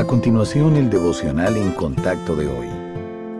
A continuación, el devocional en contacto de hoy.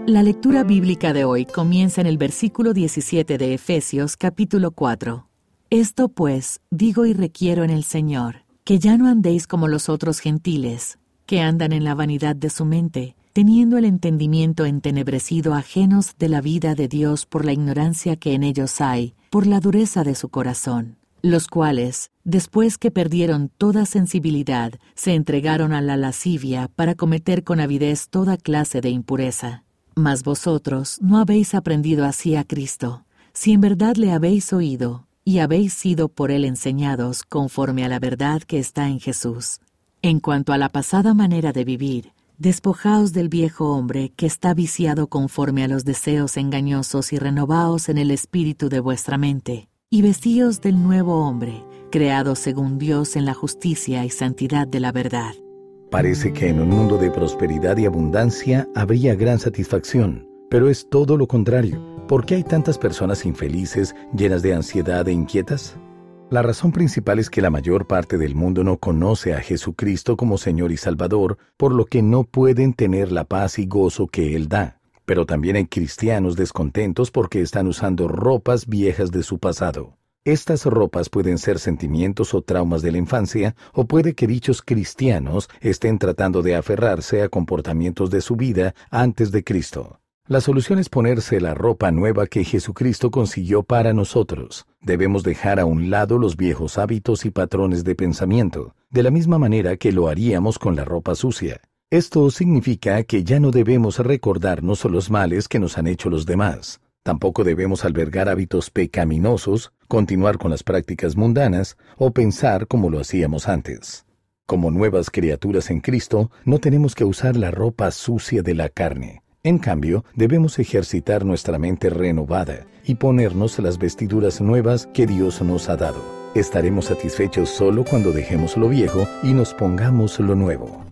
La lectura bíblica de hoy comienza en el versículo 17 de Efesios capítulo 4. Esto pues digo y requiero en el Señor, que ya no andéis como los otros gentiles, que andan en la vanidad de su mente, teniendo el entendimiento entenebrecido ajenos de la vida de Dios por la ignorancia que en ellos hay, por la dureza de su corazón los cuales, después que perdieron toda sensibilidad, se entregaron a la lascivia para cometer con avidez toda clase de impureza. Mas vosotros no habéis aprendido así a Cristo, si en verdad le habéis oído y habéis sido por él enseñados conforme a la verdad que está en Jesús. En cuanto a la pasada manera de vivir, despojaos del viejo hombre que está viciado conforme a los deseos engañosos y renovaos en el espíritu de vuestra mente y vestíos del nuevo hombre, creado según Dios en la justicia y santidad de la verdad. Parece que en un mundo de prosperidad y abundancia habría gran satisfacción, pero es todo lo contrario. ¿Por qué hay tantas personas infelices, llenas de ansiedad e inquietas? La razón principal es que la mayor parte del mundo no conoce a Jesucristo como Señor y Salvador, por lo que no pueden tener la paz y gozo que Él da. Pero también hay cristianos descontentos porque están usando ropas viejas de su pasado. Estas ropas pueden ser sentimientos o traumas de la infancia, o puede que dichos cristianos estén tratando de aferrarse a comportamientos de su vida antes de Cristo. La solución es ponerse la ropa nueva que Jesucristo consiguió para nosotros. Debemos dejar a un lado los viejos hábitos y patrones de pensamiento, de la misma manera que lo haríamos con la ropa sucia. Esto significa que ya no debemos recordarnos los males que nos han hecho los demás. Tampoco debemos albergar hábitos pecaminosos, continuar con las prácticas mundanas o pensar como lo hacíamos antes. Como nuevas criaturas en Cristo, no tenemos que usar la ropa sucia de la carne. En cambio, debemos ejercitar nuestra mente renovada y ponernos las vestiduras nuevas que Dios nos ha dado. Estaremos satisfechos solo cuando dejemos lo viejo y nos pongamos lo nuevo.